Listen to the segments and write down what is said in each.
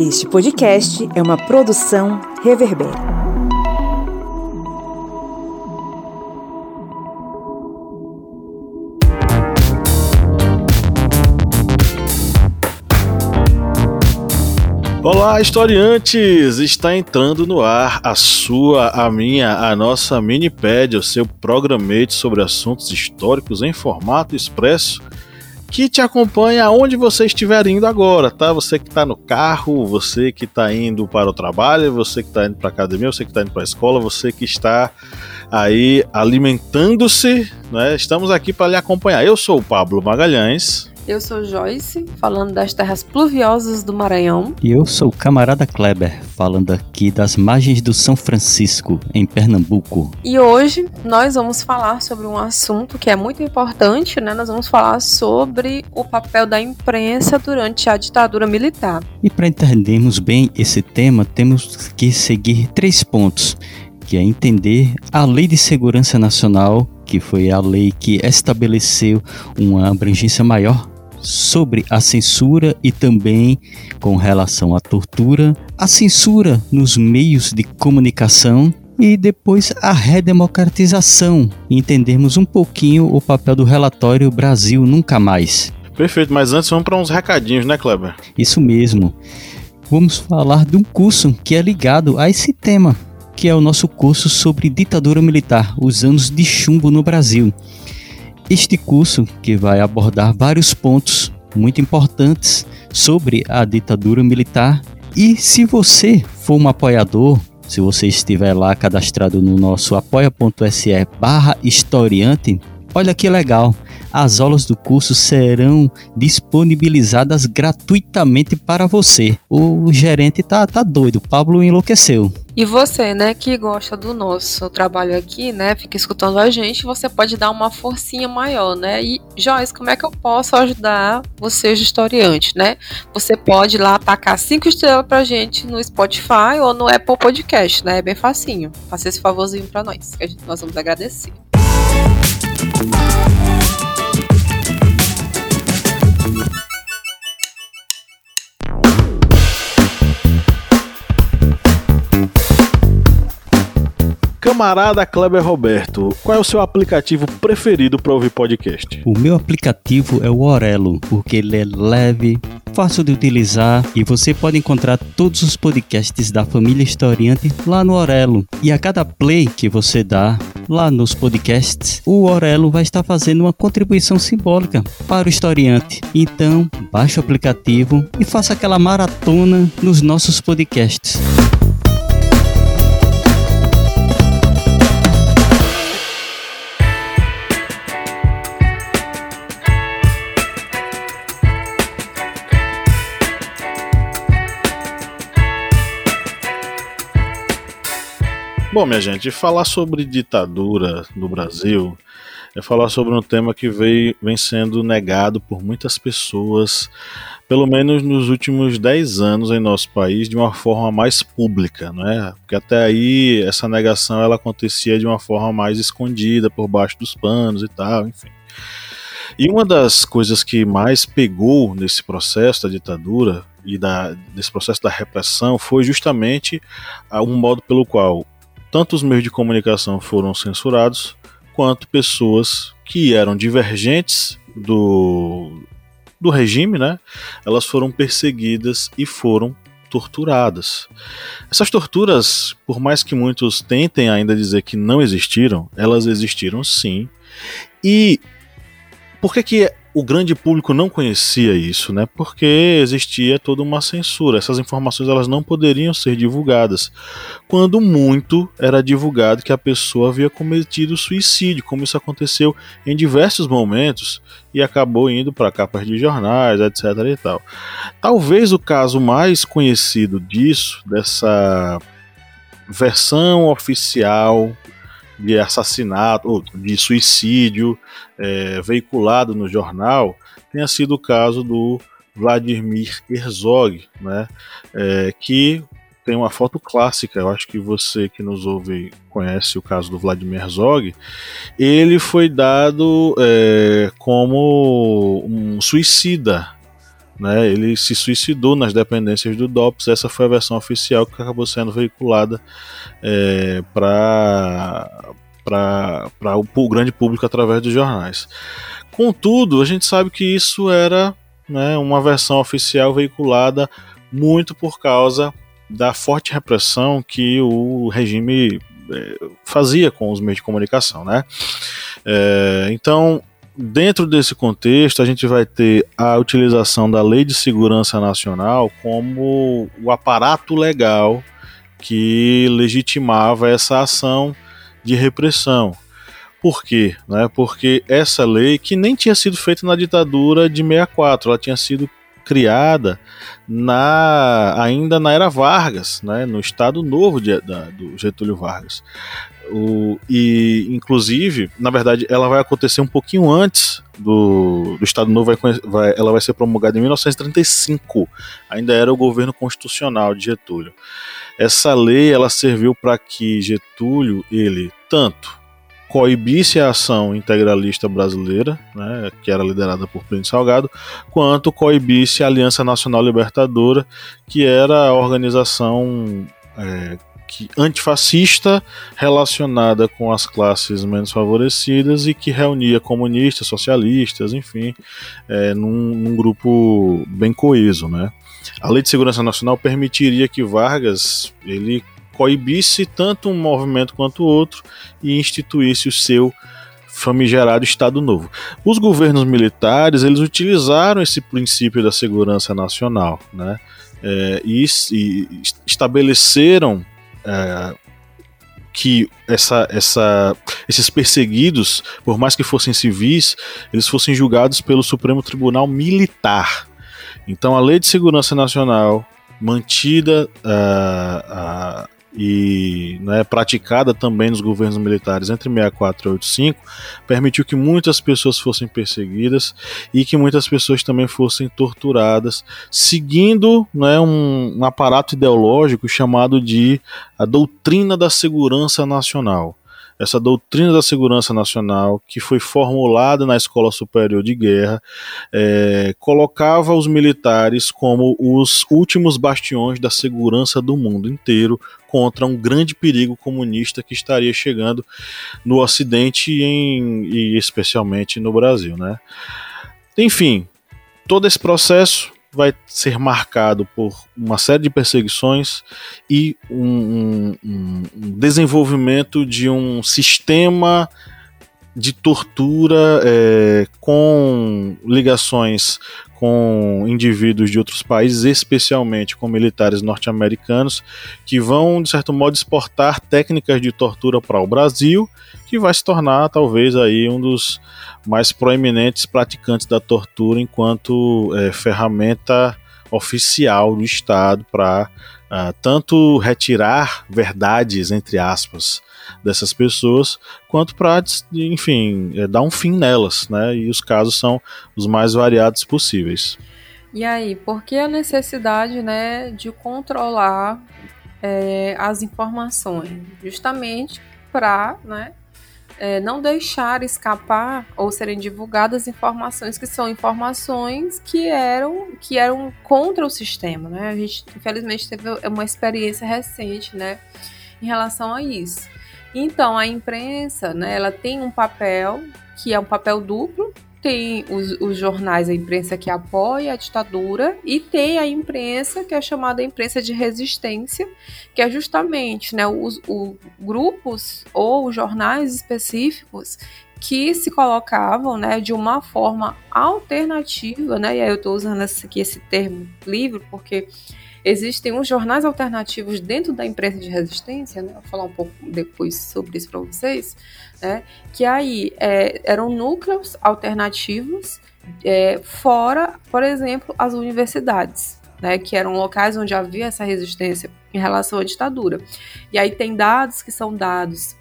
Este podcast é uma produção Reverber. Olá, historiantes! Está entrando no ar a sua, a minha, a nossa Minipédia, o seu programete sobre assuntos históricos em formato expresso que te acompanha aonde você estiver indo agora, tá? Você que está no carro, você que está indo para o trabalho, você que está indo para a academia, você que está indo para a escola, você que está aí alimentando-se, né? Estamos aqui para lhe acompanhar. Eu sou o Pablo Magalhães. Eu sou Joyce, falando das terras pluviosas do Maranhão. E eu sou o camarada Kleber, falando aqui das margens do São Francisco, em Pernambuco. E hoje nós vamos falar sobre um assunto que é muito importante, né? Nós vamos falar sobre o papel da imprensa durante a ditadura militar. E para entendermos bem esse tema, temos que seguir três pontos que é entender a Lei de Segurança Nacional, que foi a lei que estabeleceu uma abrangência maior sobre a censura e também com relação à tortura, a censura nos meios de comunicação e depois a redemocratização, entendermos um pouquinho o papel do relatório Brasil Nunca Mais. Perfeito, mas antes vamos para uns recadinhos, né, Kleber? Isso mesmo. Vamos falar de um curso que é ligado a esse tema, que é o nosso curso sobre ditadura militar, os anos de chumbo no Brasil. Este curso, que vai abordar vários pontos muito importantes sobre a ditadura militar, e se você for um apoiador, se você estiver lá cadastrado no nosso apoia.se barra historiante, olha que legal, as aulas do curso serão disponibilizadas gratuitamente para você. O gerente tá, tá doido, o Pablo enlouqueceu. E você, né, que gosta do nosso trabalho aqui, né, fica escutando a gente, você pode dar uma forcinha maior, né? E Joyce, como é que eu posso ajudar você, historiante, né? Você pode lá atacar cinco estrelas pra gente no Spotify ou no Apple Podcast, né? É bem facinho. Faça esse favorzinho para nós, que gente, nós vamos agradecer. Camarada Kleber Roberto, qual é o seu aplicativo preferido para ouvir podcast? O meu aplicativo é o Orelo, porque ele é leve, fácil de utilizar e você pode encontrar todos os podcasts da família Historiante lá no Orelo. E a cada play que você dá lá nos podcasts, o Orelo vai estar fazendo uma contribuição simbólica para o historiante. Então, baixe o aplicativo e faça aquela maratona nos nossos podcasts. Bom, minha gente, falar sobre ditadura no Brasil é falar sobre um tema que veio, vem sendo negado por muitas pessoas, pelo menos nos últimos 10 anos em nosso país, de uma forma mais pública, não é? Porque até aí essa negação ela acontecia de uma forma mais escondida, por baixo dos panos e tal, enfim. E uma das coisas que mais pegou nesse processo da ditadura e da, processo da repressão foi justamente um modo pelo qual tanto os meios de comunicação foram censurados, quanto pessoas que eram divergentes do, do regime, né? Elas foram perseguidas e foram torturadas. Essas torturas, por mais que muitos tentem ainda dizer que não existiram, elas existiram sim. E por que, que o grande público não conhecia isso, né? Porque existia toda uma censura. Essas informações elas não poderiam ser divulgadas. Quando muito era divulgado que a pessoa havia cometido suicídio, como isso aconteceu em diversos momentos e acabou indo para capas de jornais, etc. e tal. Talvez o caso mais conhecido disso, dessa versão oficial de assassinato, de suicídio é, veiculado no jornal tenha sido o caso do Vladimir Herzog, né, é, que tem uma foto clássica, eu acho que você que nos ouve conhece o caso do Vladimir Herzog. Ele foi dado é, como um suicida né, ele se suicidou nas dependências do DOPS. Essa foi a versão oficial que acabou sendo veiculada é, para o, o grande público através dos jornais. Contudo, a gente sabe que isso era né, uma versão oficial veiculada muito por causa da forte repressão que o regime é, fazia com os meios de comunicação, né? É, então, dentro desse contexto, a gente vai ter a utilização da Lei de Segurança Nacional como o aparato legal que legitimava essa ação de repressão. Por quê? Né? Porque essa lei, que nem tinha sido feita na ditadura de 64, ela tinha sido criada na ainda na era Vargas, né, no Estado Novo de, da, do Getúlio Vargas. O, e, inclusive, na verdade, ela vai acontecer um pouquinho antes do, do Estado Novo, vai, vai, ela vai ser promulgada em 1935, ainda era o governo constitucional de Getúlio. Essa lei ela serviu para que Getúlio, ele, tanto coibisse a ação integralista brasileira, né, que era liderada por Plínio Salgado, quanto coibisse a Aliança Nacional Libertadora, que era a organização é, que, antifascista relacionada com as classes menos favorecidas e que reunia comunistas, socialistas, enfim, é, num, num grupo bem coeso, né? A Lei de Segurança Nacional permitiria que Vargas ele coibisse tanto um movimento quanto o outro e instituísse o seu famigerado Estado Novo. Os governos militares eles utilizaram esse princípio da segurança nacional, né? É, e, e, estabeleceram é, que essa, essa, esses perseguidos, por mais que fossem civis, eles fossem julgados pelo Supremo Tribunal Militar. Então a Lei de Segurança Nacional, mantida uh, uh, e né, praticada também nos governos militares entre 64 e 85, permitiu que muitas pessoas fossem perseguidas e que muitas pessoas também fossem torturadas, seguindo né, um, um aparato ideológico chamado de a doutrina da segurança nacional essa doutrina da segurança nacional, que foi formulada na Escola Superior de Guerra, é, colocava os militares como os últimos bastiões da segurança do mundo inteiro contra um grande perigo comunista que estaria chegando no Ocidente e, em, e especialmente no Brasil. Né? Enfim, todo esse processo vai ser marcado por uma série de perseguições e um, um, um desenvolvimento de um sistema de tortura é, com ligações com indivíduos de outros países, especialmente com militares norte-americanos, que vão, de certo modo, exportar técnicas de tortura para o Brasil, que vai se tornar talvez aí um dos mais proeminentes praticantes da tortura enquanto é, ferramenta oficial do Estado para uh, ah, tanto retirar verdades, entre aspas, dessas pessoas, quanto para, enfim, é, dar um fim nelas, né? E os casos são os mais variados possíveis. E aí, por que a necessidade, né, de controlar é, as informações? Justamente para, né, é, não deixar escapar ou serem divulgadas informações que são informações que eram que eram contra o sistema, né? A gente infelizmente teve uma experiência recente, né, em relação a isso. Então a imprensa, né, ela tem um papel que é um papel duplo, tem os, os, jornais, a imprensa que apoia a ditadura, e tem a imprensa que é chamada imprensa de resistência, que é justamente né, os, os grupos ou jornais específicos que se colocavam né, de uma forma alternativa, né, e aí eu estou usando aqui esse termo livre porque existem uns jornais alternativos dentro da imprensa de resistência, né, vou falar um pouco depois sobre isso para vocês, né? Que aí é, eram núcleos alternativos é, fora, por exemplo, as universidades, né? Que eram locais onde havia essa resistência em relação à ditadura. E aí tem dados que são dados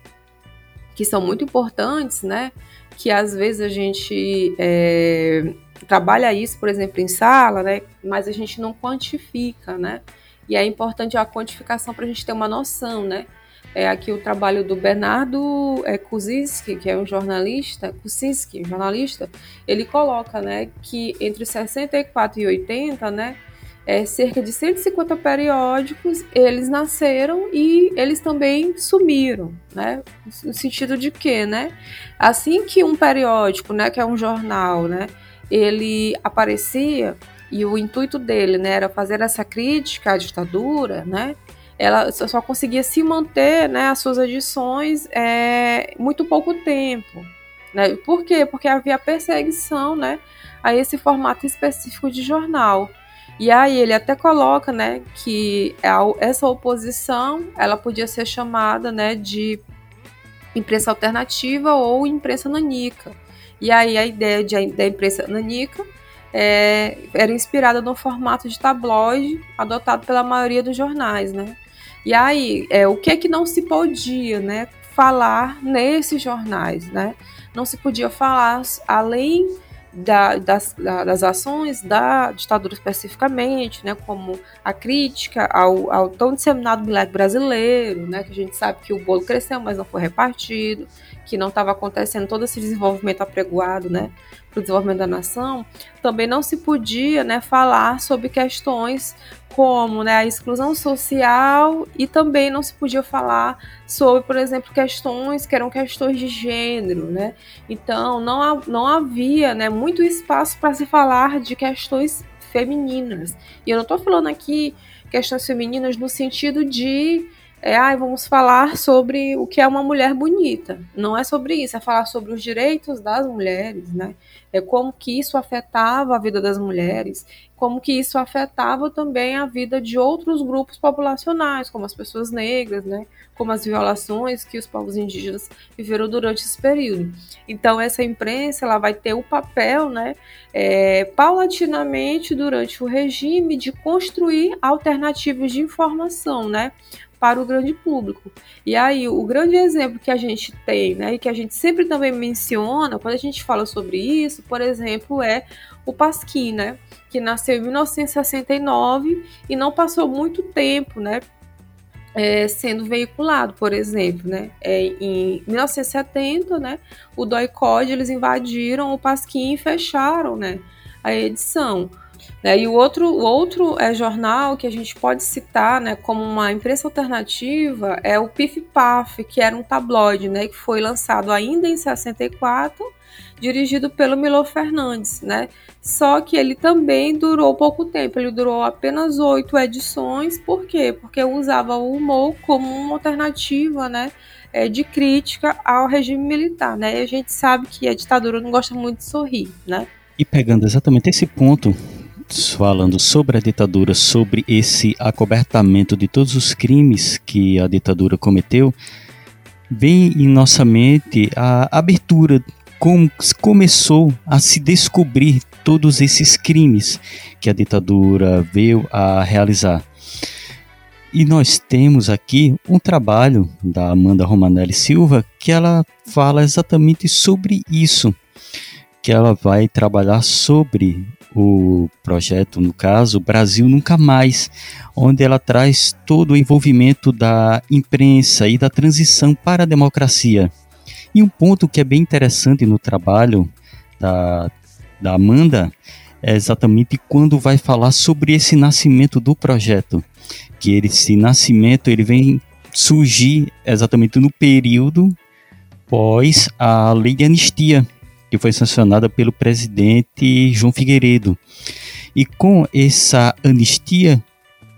que são muito importantes, né? Que às vezes a gente é, trabalha isso, por exemplo, em sala, né? Mas a gente não quantifica, né? E é importante a quantificação para a gente ter uma noção, né? é aqui o trabalho do Bernardo é, Kuzinski, que é um jornalista, Kuzinski, jornalista, ele coloca, né, que entre 64 e 80, né, é, cerca de 150 periódicos, eles nasceram e eles também sumiram, né? No sentido de que, né? Assim que um periódico, né, que é um jornal, né, ele aparecia e o intuito dele, né, era fazer essa crítica à ditadura, né? Ela só conseguia se manter, né, as suas edições é, muito pouco tempo, né? Por quê? Porque havia perseguição, né, a esse formato específico de jornal. E aí ele até coloca, né, que essa oposição, ela podia ser chamada, né, de imprensa alternativa ou imprensa nanica. E aí a ideia de, da imprensa nanica é, era inspirada no formato de tabloide adotado pela maioria dos jornais, né? E aí, é, o que é que não se podia, né, falar nesses jornais, né? Não se podia falar além da, das, da, das ações da ditadura especificamente, né, como a crítica ao, ao tão disseminado milagre brasileiro, né, que a gente sabe que o bolo cresceu, mas não foi repartido, que não estava acontecendo todo esse desenvolvimento apregoado, né, o desenvolvimento da nação, também não se podia, né, falar sobre questões como né, a exclusão social e também não se podia falar sobre, por exemplo, questões que eram questões de gênero, né? Então não, não havia né, muito espaço para se falar de questões femininas. E eu não estou falando aqui questões femininas no sentido de é, ah, vamos falar sobre o que é uma mulher bonita. Não é sobre isso, é falar sobre os direitos das mulheres, né? É como que isso afetava a vida das mulheres, como que isso afetava também a vida de outros grupos populacionais, como as pessoas negras, né? Como as violações que os povos indígenas viveram durante esse período. Então essa imprensa ela vai ter o papel, né? É, paulatinamente durante o regime de construir alternativas de informação, né? Para o grande público. E aí, o grande exemplo que a gente tem, né, e que a gente sempre também menciona quando a gente fala sobre isso, por exemplo, é o Pasquim, né, que nasceu em 1969 e não passou muito tempo, né, é, sendo veiculado, por exemplo, né? É, em 1970, né, o DOI-CODE, eles invadiram o Pasquim e fecharam, né, a edição. Né? E o outro, o outro é, jornal que a gente pode citar né, como uma imprensa alternativa é o Pif Paf, que era um tabloide né, que foi lançado ainda em 64, dirigido pelo Milo Fernandes. Né? Só que ele também durou pouco tempo, ele durou apenas oito edições. Por quê? Porque usava o humor como uma alternativa né, é, de crítica ao regime militar. Né? E a gente sabe que a ditadura não gosta muito de sorrir. Né? E pegando exatamente esse ponto, falando sobre a ditadura, sobre esse acobertamento de todos os crimes que a ditadura cometeu, vem em nossa mente a abertura, como começou a se descobrir todos esses crimes que a ditadura veio a realizar. E nós temos aqui um trabalho da Amanda Romanelli Silva que ela fala exatamente sobre isso, que ela vai trabalhar sobre o projeto, no caso, Brasil Nunca Mais, onde ela traz todo o envolvimento da imprensa e da transição para a democracia. E um ponto que é bem interessante no trabalho da, da Amanda é exatamente quando vai falar sobre esse nascimento do projeto, que esse nascimento ele vem surgir exatamente no período pós a lei de anistia, que foi sancionada pelo presidente João Figueiredo. E com essa anistia,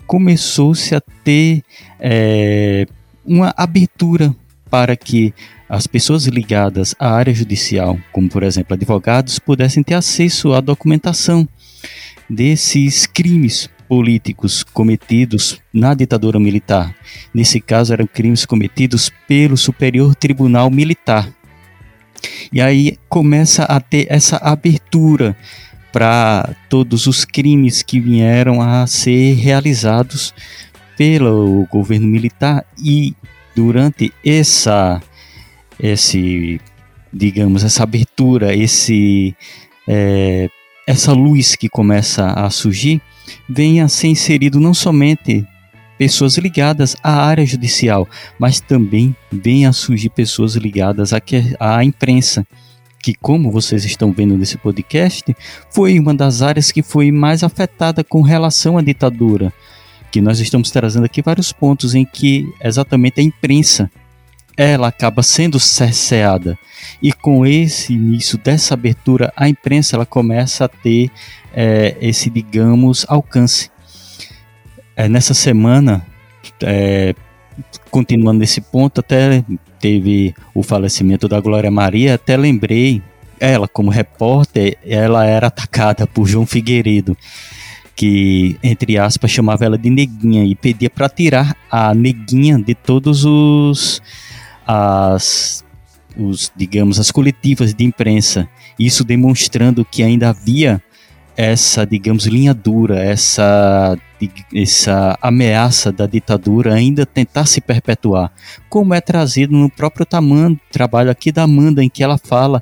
começou-se a ter é, uma abertura para que as pessoas ligadas à área judicial, como por exemplo advogados, pudessem ter acesso à documentação desses crimes políticos cometidos na ditadura militar. Nesse caso, eram crimes cometidos pelo Superior Tribunal Militar, e aí começa a ter essa abertura para todos os crimes que vieram a ser realizados pelo governo militar e durante essa esse digamos essa abertura esse é, essa luz que começa a surgir venha a ser inserido não somente pessoas ligadas à área judicial, mas também vêm a surgir pessoas ligadas à, à imprensa, que, como vocês estão vendo nesse podcast, foi uma das áreas que foi mais afetada com relação à ditadura. Que nós estamos trazendo aqui vários pontos em que exatamente a imprensa ela acaba sendo cerceada. E com esse início dessa abertura, a imprensa ela começa a ter é, esse, digamos, alcance. É, nessa semana, é, continuando nesse ponto, até teve o falecimento da Glória Maria, até lembrei, ela como repórter, ela era atacada por João Figueiredo, que, entre aspas, chamava ela de neguinha e pedia para tirar a neguinha de todos os as os digamos as coletivas de imprensa, isso demonstrando que ainda havia essa, digamos, linha dura, essa, essa ameaça da ditadura ainda tentar se perpetuar, como é trazido no próprio tamanho, trabalho aqui da Amanda, em que ela fala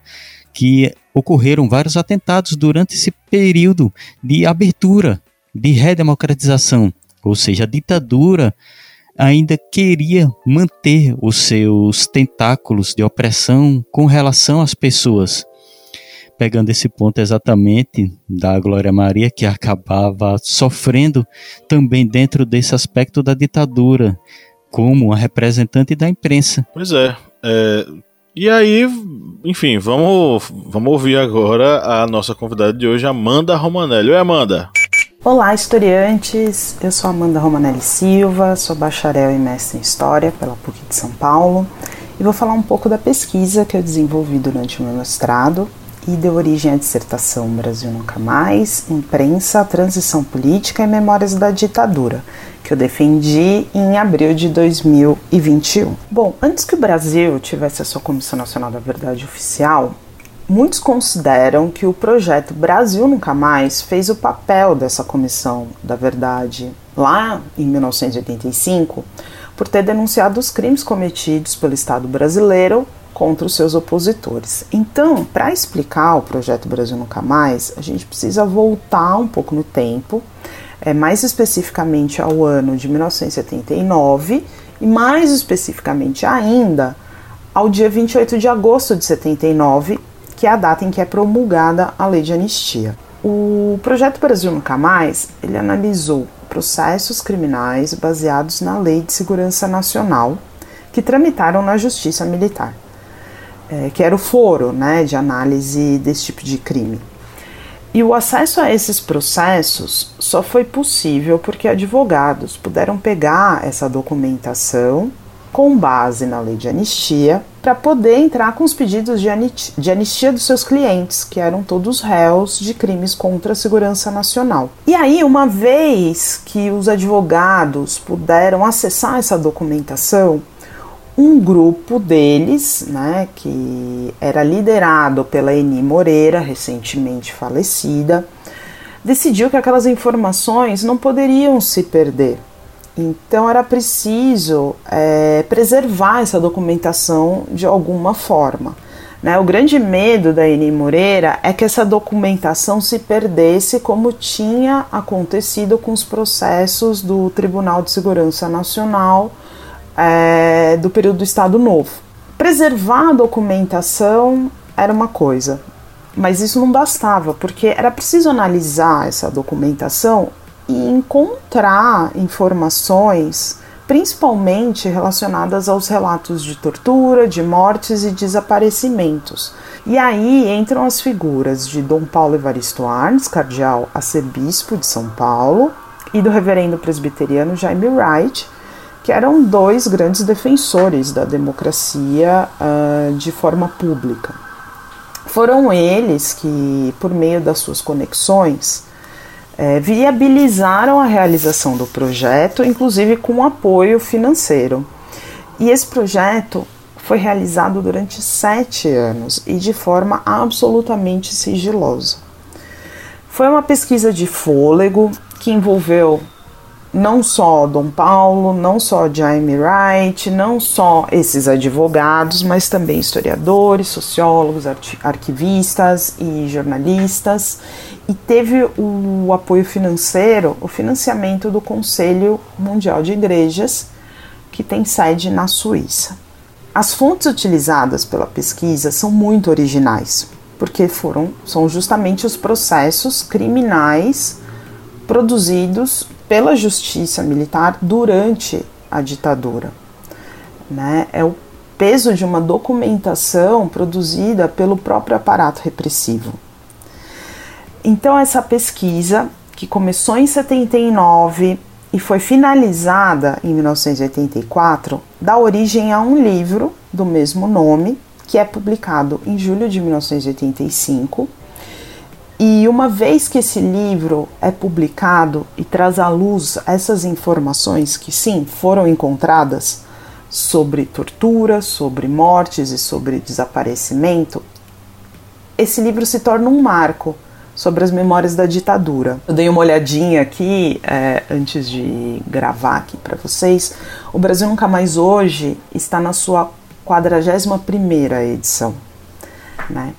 que ocorreram vários atentados durante esse período de abertura, de redemocratização, ou seja, a ditadura ainda queria manter os seus tentáculos de opressão com relação às pessoas pegando esse ponto exatamente da Glória Maria, que acabava sofrendo também dentro desse aspecto da ditadura, como uma representante da imprensa. Pois é. é e aí, enfim, vamos, vamos ouvir agora a nossa convidada de hoje, Amanda Romanelli. Oi, Amanda. Olá, historiantes. Eu sou Amanda Romanelli Silva, sou bacharel e mestre em História pela PUC de São Paulo e vou falar um pouco da pesquisa que eu desenvolvi durante o meu mestrado e deu origem à dissertação Brasil Nunca Mais, Imprensa, Transição Política e Memórias da Ditadura, que eu defendi em abril de 2021. Bom, antes que o Brasil tivesse a sua Comissão Nacional da Verdade Oficial, muitos consideram que o projeto Brasil Nunca Mais fez o papel dessa Comissão da Verdade lá em 1985 por ter denunciado os crimes cometidos pelo Estado brasileiro contra os seus opositores. Então, para explicar o projeto Brasil Nunca Mais, a gente precisa voltar um pouco no tempo, é, mais especificamente ao ano de 1979 e mais especificamente ainda ao dia 28 de agosto de 79, que é a data em que é promulgada a lei de anistia. O projeto Brasil Nunca Mais, ele analisou processos criminais baseados na Lei de Segurança Nacional que tramitaram na Justiça Militar é, que era o foro né, de análise desse tipo de crime. E o acesso a esses processos só foi possível porque advogados puderam pegar essa documentação com base na lei de anistia para poder entrar com os pedidos de anistia, de anistia dos seus clientes, que eram todos réus de crimes contra a segurança nacional. E aí, uma vez que os advogados puderam acessar essa documentação, um grupo deles, né, que era liderado pela Eni Moreira, recentemente falecida, decidiu que aquelas informações não poderiam se perder. Então era preciso é, preservar essa documentação de alguma forma. Né? O grande medo da Eni Moreira é que essa documentação se perdesse, como tinha acontecido com os processos do Tribunal de Segurança Nacional é, do período do Estado Novo. Preservar a documentação era uma coisa, mas isso não bastava, porque era preciso analisar essa documentação e encontrar informações, principalmente relacionadas aos relatos de tortura, de mortes e desaparecimentos. E aí entram as figuras de Dom Paulo Evaristo Arns, cardeal arcebispo de São Paulo, e do reverendo presbiteriano Jaime Wright, que eram dois grandes defensores da democracia uh, de forma pública. Foram eles que, por meio das suas conexões, é, viabilizaram a realização do projeto, inclusive com apoio financeiro. E esse projeto foi realizado durante sete anos e de forma absolutamente sigilosa. Foi uma pesquisa de fôlego que envolveu não só Dom Paulo, não só Jaime Wright, não só esses advogados, mas também historiadores, sociólogos, arquivistas e jornalistas. e teve o apoio financeiro, o financiamento do Conselho Mundial de Igrejas, que tem sede na Suíça. As fontes utilizadas pela pesquisa são muito originais, porque foram são justamente os processos criminais produzidos pela justiça militar durante a ditadura. Né? É o peso de uma documentação produzida pelo próprio aparato repressivo. Então, essa pesquisa, que começou em 79 e foi finalizada em 1984, dá origem a um livro do mesmo nome, que é publicado em julho de 1985. E uma vez que esse livro é publicado e traz à luz essas informações que sim foram encontradas sobre tortura, sobre mortes e sobre desaparecimento, esse livro se torna um marco sobre as memórias da ditadura. Eu dei uma olhadinha aqui é, antes de gravar aqui para vocês. O Brasil Nunca Mais Hoje está na sua 41 edição. Né?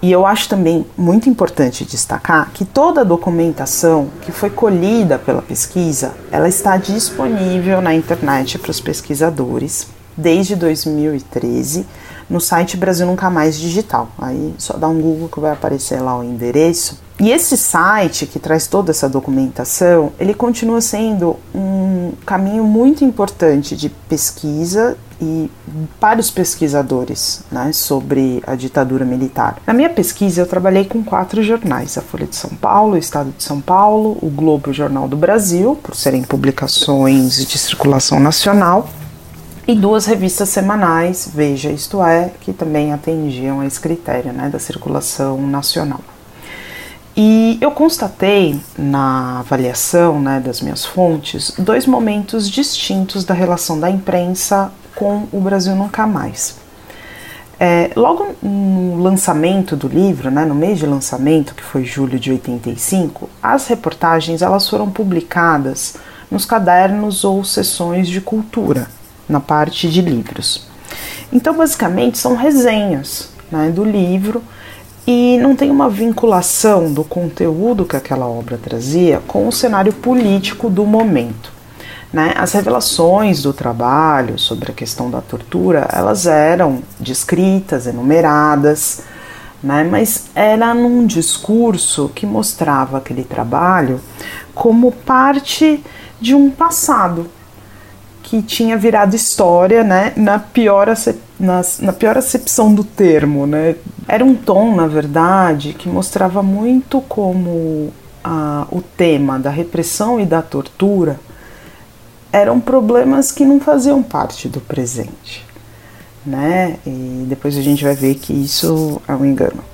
E eu acho também muito importante destacar que toda a documentação que foi colhida pela pesquisa, ela está disponível na internet para os pesquisadores desde 2013 no site Brasil Nunca Mais Digital. Aí só dá um Google que vai aparecer lá o endereço. E esse site que traz toda essa documentação, ele continua sendo um caminho muito importante de pesquisa e para os pesquisadores né, sobre a ditadura militar. Na minha pesquisa, eu trabalhei com quatro jornais: a Folha de São Paulo, o Estado de São Paulo, o Globo o Jornal do Brasil, por serem publicações de circulação nacional, e duas revistas semanais, Veja Isto É, que também atendiam a esse critério né, da circulação nacional. E eu constatei na avaliação né, das minhas fontes dois momentos distintos da relação da imprensa com o Brasil Nunca Mais. É, logo no lançamento do livro, né, no mês de lançamento, que foi julho de 85, as reportagens elas foram publicadas nos cadernos ou sessões de cultura na parte de livros. Então, basicamente, são resenhas né, do livro e não tem uma vinculação do conteúdo que aquela obra trazia com o cenário político do momento. Né? As revelações do trabalho sobre a questão da tortura, elas eram descritas, enumeradas, né? mas era num discurso que mostrava aquele trabalho como parte de um passado, que tinha virado história, né, na pior, na, na pior acepção do termo, né. Era um tom, na verdade, que mostrava muito como a, o tema da repressão e da tortura eram problemas que não faziam parte do presente, né, e depois a gente vai ver que isso é um engano,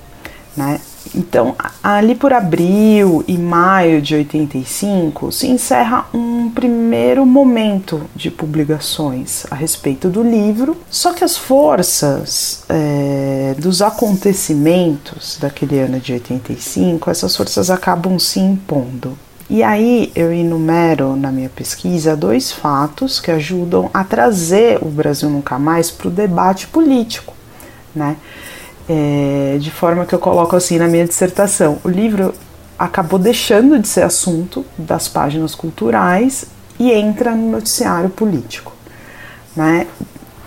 né. Então, ali por abril e maio de 85 se encerra um primeiro momento de publicações a respeito do livro, só que as forças é, dos acontecimentos daquele ano de 85, essas forças acabam se impondo. E aí eu enumero na minha pesquisa dois fatos que ajudam a trazer o Brasil Nunca Mais para o debate político, né? É, de forma que eu coloco assim na minha dissertação. O livro acabou deixando de ser assunto das páginas culturais e entra no noticiário político. Né?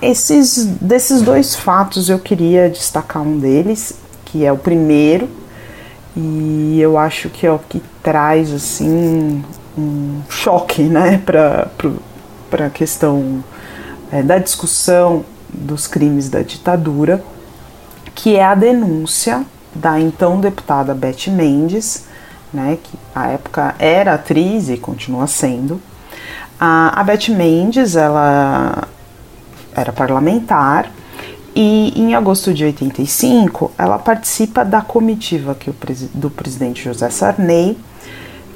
Esses, desses dois fatos eu queria destacar um deles, que é o primeiro, e eu acho que é o que traz assim um choque né, para a questão é, da discussão dos crimes da ditadura que é a denúncia da então deputada Beth Mendes, né, que à época era atriz e continua sendo. A, a Beth Mendes, ela era parlamentar e em agosto de 85 ela participa da comitiva que o, do presidente José Sarney,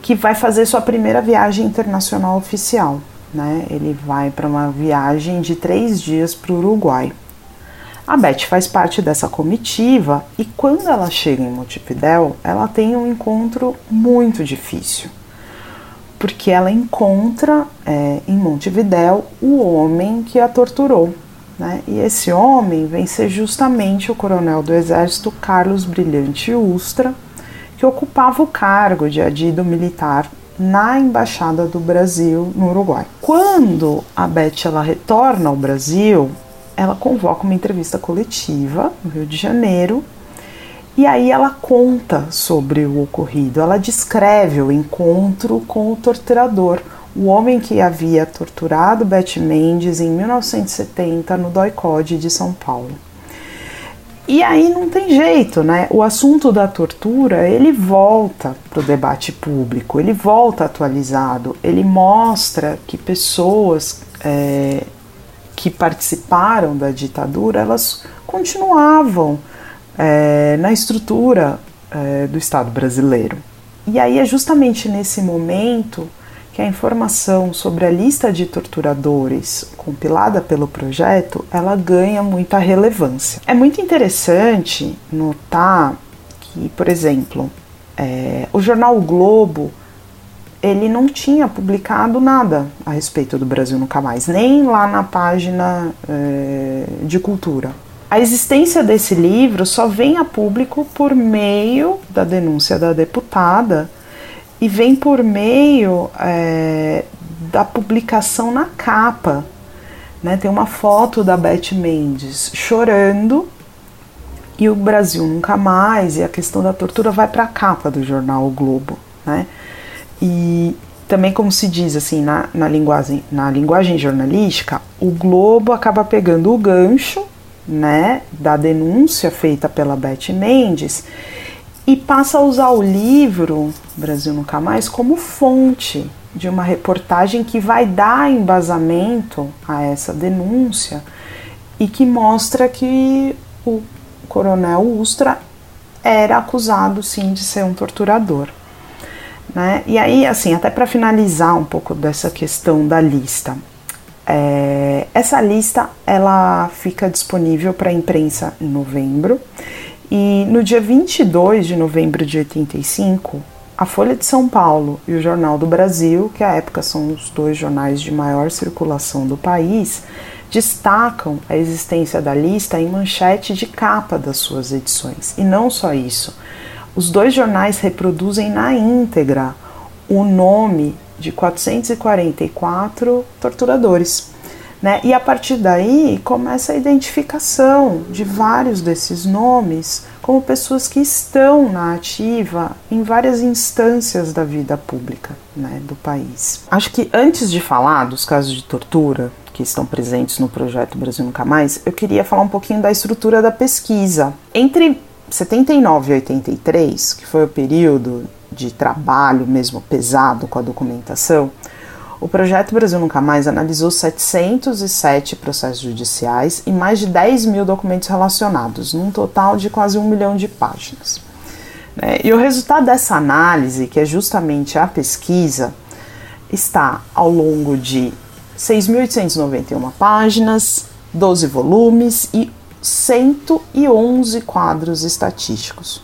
que vai fazer sua primeira viagem internacional oficial. Né? Ele vai para uma viagem de três dias para o Uruguai. A Beth faz parte dessa comitiva e quando ela chega em Montevidéu, ela tem um encontro muito difícil, porque ela encontra é, em Montevidéu o homem que a torturou. Né? E esse homem vem ser justamente o coronel do exército Carlos Brilhante Ustra, que ocupava o cargo de adido militar na embaixada do Brasil no Uruguai. Quando a Beth ela retorna ao Brasil, ela convoca uma entrevista coletiva no Rio de Janeiro e aí ela conta sobre o ocorrido. Ela descreve o encontro com o torturador, o homem que havia torturado Beth Mendes em 1970 no Doicode de São Paulo. E aí não tem jeito, né? O assunto da tortura ele volta para o debate público, ele volta atualizado, ele mostra que pessoas é, que participaram da ditadura elas continuavam é, na estrutura é, do Estado brasileiro. E aí é justamente nesse momento que a informação sobre a lista de torturadores compilada pelo projeto ela ganha muita relevância. É muito interessante notar que, por exemplo, é, o jornal o Globo ele não tinha publicado nada a respeito do Brasil Nunca Mais, nem lá na página é, de cultura. A existência desse livro só vem a público por meio da denúncia da deputada e vem por meio é, da publicação na capa. Né? Tem uma foto da Beth Mendes chorando e o Brasil nunca mais e a questão da tortura vai para a capa do jornal o Globo, né? E também como se diz assim na, na linguagem na linguagem jornalística, o Globo acaba pegando o gancho, né, da denúncia feita pela Beth Mendes e passa a usar o livro Brasil Nunca Mais como fonte de uma reportagem que vai dar embasamento a essa denúncia e que mostra que o coronel Ustra era acusado sim de ser um torturador. Né? E aí, assim, até para finalizar um pouco dessa questão da lista, é, essa lista ela fica disponível para a imprensa em novembro e no dia 22 de novembro de 85, a Folha de São Paulo e o Jornal do Brasil, que à época são os dois jornais de maior circulação do país, destacam a existência da lista em manchete de capa das suas edições. E não só isso, os dois jornais reproduzem na íntegra o nome de 444 torturadores. Né? E a partir daí começa a identificação de vários desses nomes como pessoas que estão na ativa em várias instâncias da vida pública né, do país. Acho que antes de falar dos casos de tortura que estão presentes no projeto Brasil Nunca Mais, eu queria falar um pouquinho da estrutura da pesquisa. Entre 79 e 83, que foi o período de trabalho mesmo pesado com a documentação, o projeto Brasil Nunca Mais analisou 707 processos judiciais e mais de 10 mil documentos relacionados, num total de quase um milhão de páginas. Né? E o resultado dessa análise, que é justamente a pesquisa, está ao longo de 6.891 páginas, 12 volumes e 111 quadros estatísticos.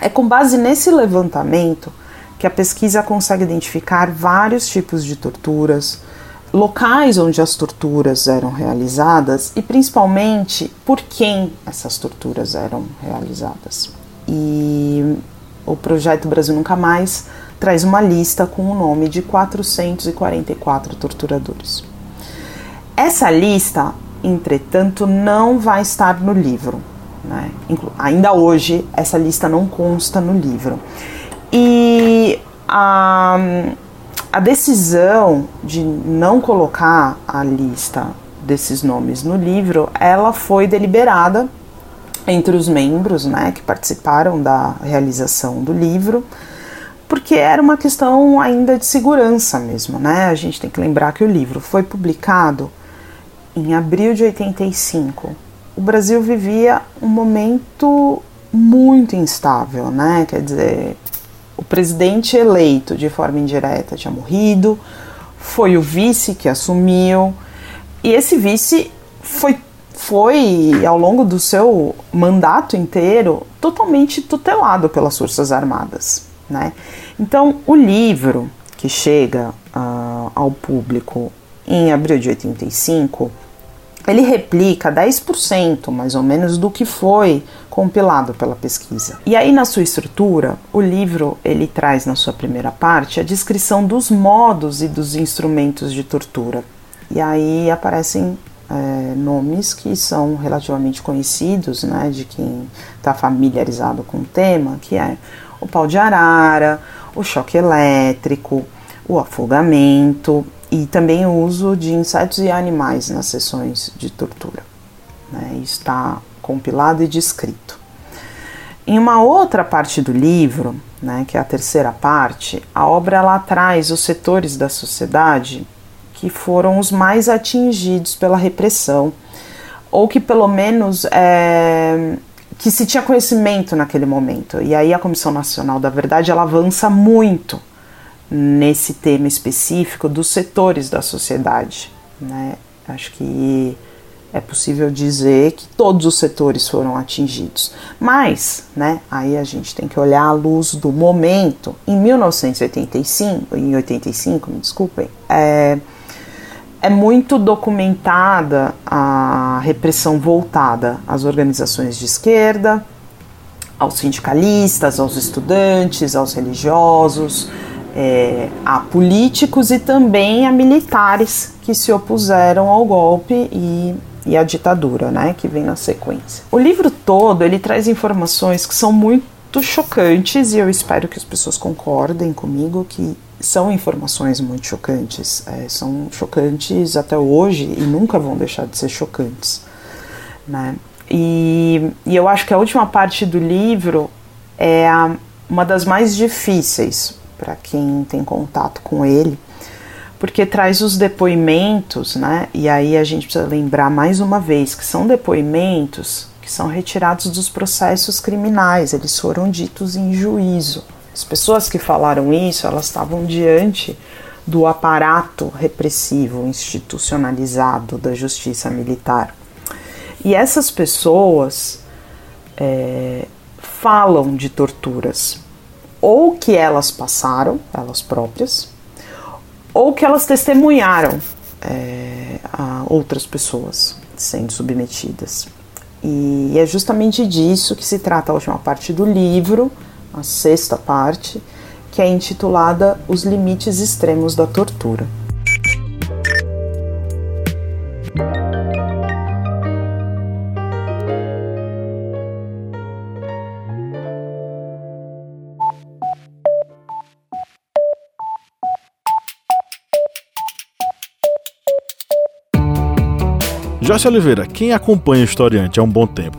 É com base nesse levantamento que a pesquisa consegue identificar vários tipos de torturas, locais onde as torturas eram realizadas e principalmente por quem essas torturas eram realizadas. E o projeto Brasil Nunca Mais traz uma lista com o nome de 444 torturadores. Essa lista, entretanto, não vai estar no livro. Né? Ainda hoje, essa lista não consta no livro. E a, a decisão de não colocar a lista desses nomes no livro, ela foi deliberada entre os membros né, que participaram da realização do livro, porque era uma questão ainda de segurança mesmo. Né? A gente tem que lembrar que o livro foi publicado em abril de 85. O Brasil vivia um momento muito instável, né? Quer dizer, o presidente eleito de forma indireta tinha morrido, foi o vice que assumiu, e esse vice foi, foi ao longo do seu mandato inteiro, totalmente tutelado pelas Forças Armadas. Né? Então, o livro que chega uh, ao público em abril de 85, ele replica 10% mais ou menos do que foi compilado pela pesquisa. E aí na sua estrutura, o livro ele traz na sua primeira parte a descrição dos modos e dos instrumentos de tortura. E aí aparecem é, nomes que são relativamente conhecidos, né, de quem está familiarizado com o tema, que é o pau de arara, o choque elétrico, o afogamento e também o uso de insetos e animais nas sessões de tortura. Né, está compilado e descrito. Em uma outra parte do livro, né, que é a terceira parte, a obra ela traz os setores da sociedade que foram os mais atingidos pela repressão, ou que pelo menos é, que se tinha conhecimento naquele momento. E aí a Comissão Nacional da Verdade ela avança muito nesse tema específico dos setores da sociedade. Né? Acho que é possível dizer que todos os setores foram atingidos. Mas, né, aí a gente tem que olhar à luz do momento. Em 1985, em 85, me desculpem, é, é muito documentada a repressão voltada às organizações de esquerda, aos sindicalistas, aos estudantes, aos religiosos, é, a políticos e também a militares que se opuseram ao golpe e, e à ditadura, né, que vem na sequência. O livro todo ele traz informações que são muito chocantes e eu espero que as pessoas concordem comigo que são informações muito chocantes, é, são chocantes até hoje e nunca vão deixar de ser chocantes, né? E, e eu acho que a última parte do livro é a, uma das mais difíceis para quem tem contato com ele, porque traz os depoimentos, né? E aí a gente precisa lembrar mais uma vez que são depoimentos que são retirados dos processos criminais, eles foram ditos em juízo. As pessoas que falaram isso, elas estavam diante do aparato repressivo institucionalizado da justiça militar. E essas pessoas é, falam de torturas, ou que elas passaram, elas próprias, ou que elas testemunharam é, a outras pessoas sendo submetidas. E é justamente disso que se trata a última parte do livro a sexta parte, que é intitulada Os Limites Extremos da Tortura. Joyce Oliveira, quem acompanha o historiante há um bom tempo,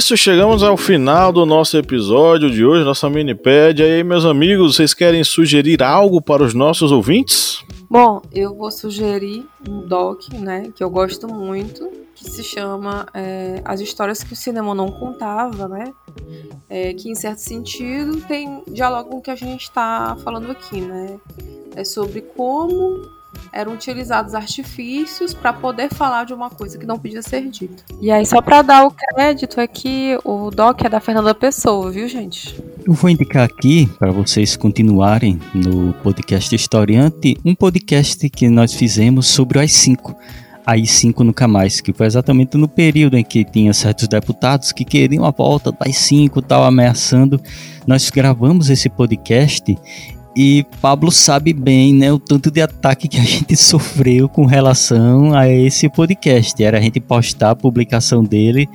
Isso, chegamos ao final do nosso episódio de hoje, nossa minipédia. E aí, meus amigos, vocês querem sugerir algo para os nossos ouvintes? Bom, eu vou sugerir um doc, né, que eu gosto muito, que se chama é, As Histórias que o Cinema Não Contava, né? É, que em certo sentido tem diálogo com o que a gente está falando aqui, né? É sobre como eram utilizados artifícios para poder falar de uma coisa que não podia ser dita. E aí, só para dar o crédito aqui, o doc é da Fernanda Pessoa, viu, gente? Eu vou indicar aqui para vocês continuarem no podcast Historiante, um podcast que nós fizemos sobre o AI-5. AI-5 nunca mais, que foi exatamente no período em que tinha certos deputados que queriam a volta do AI-5 tal, ameaçando. Nós gravamos esse podcast E Pablo sabe bem, né, o tanto de ataque que a gente sofreu com relação a esse podcast. Era a gente postar a publicação dele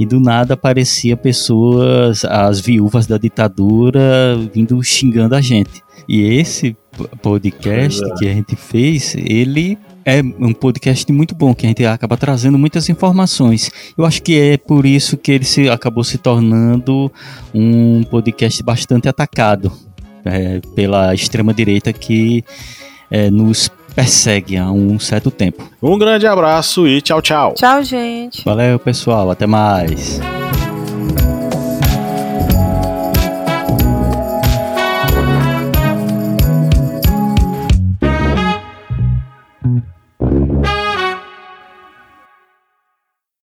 e do nada aparecia pessoas, as viúvas da ditadura, vindo xingando a gente. E esse podcast é. que a gente fez, ele é um podcast muito bom, que a gente acaba trazendo muitas informações. Eu acho que é por isso que ele se, acabou se tornando um podcast bastante atacado é, pela extrema-direita que é, nos persegue há um certo tempo. Um grande abraço e tchau, tchau. Tchau, gente. Valeu, pessoal. Até mais.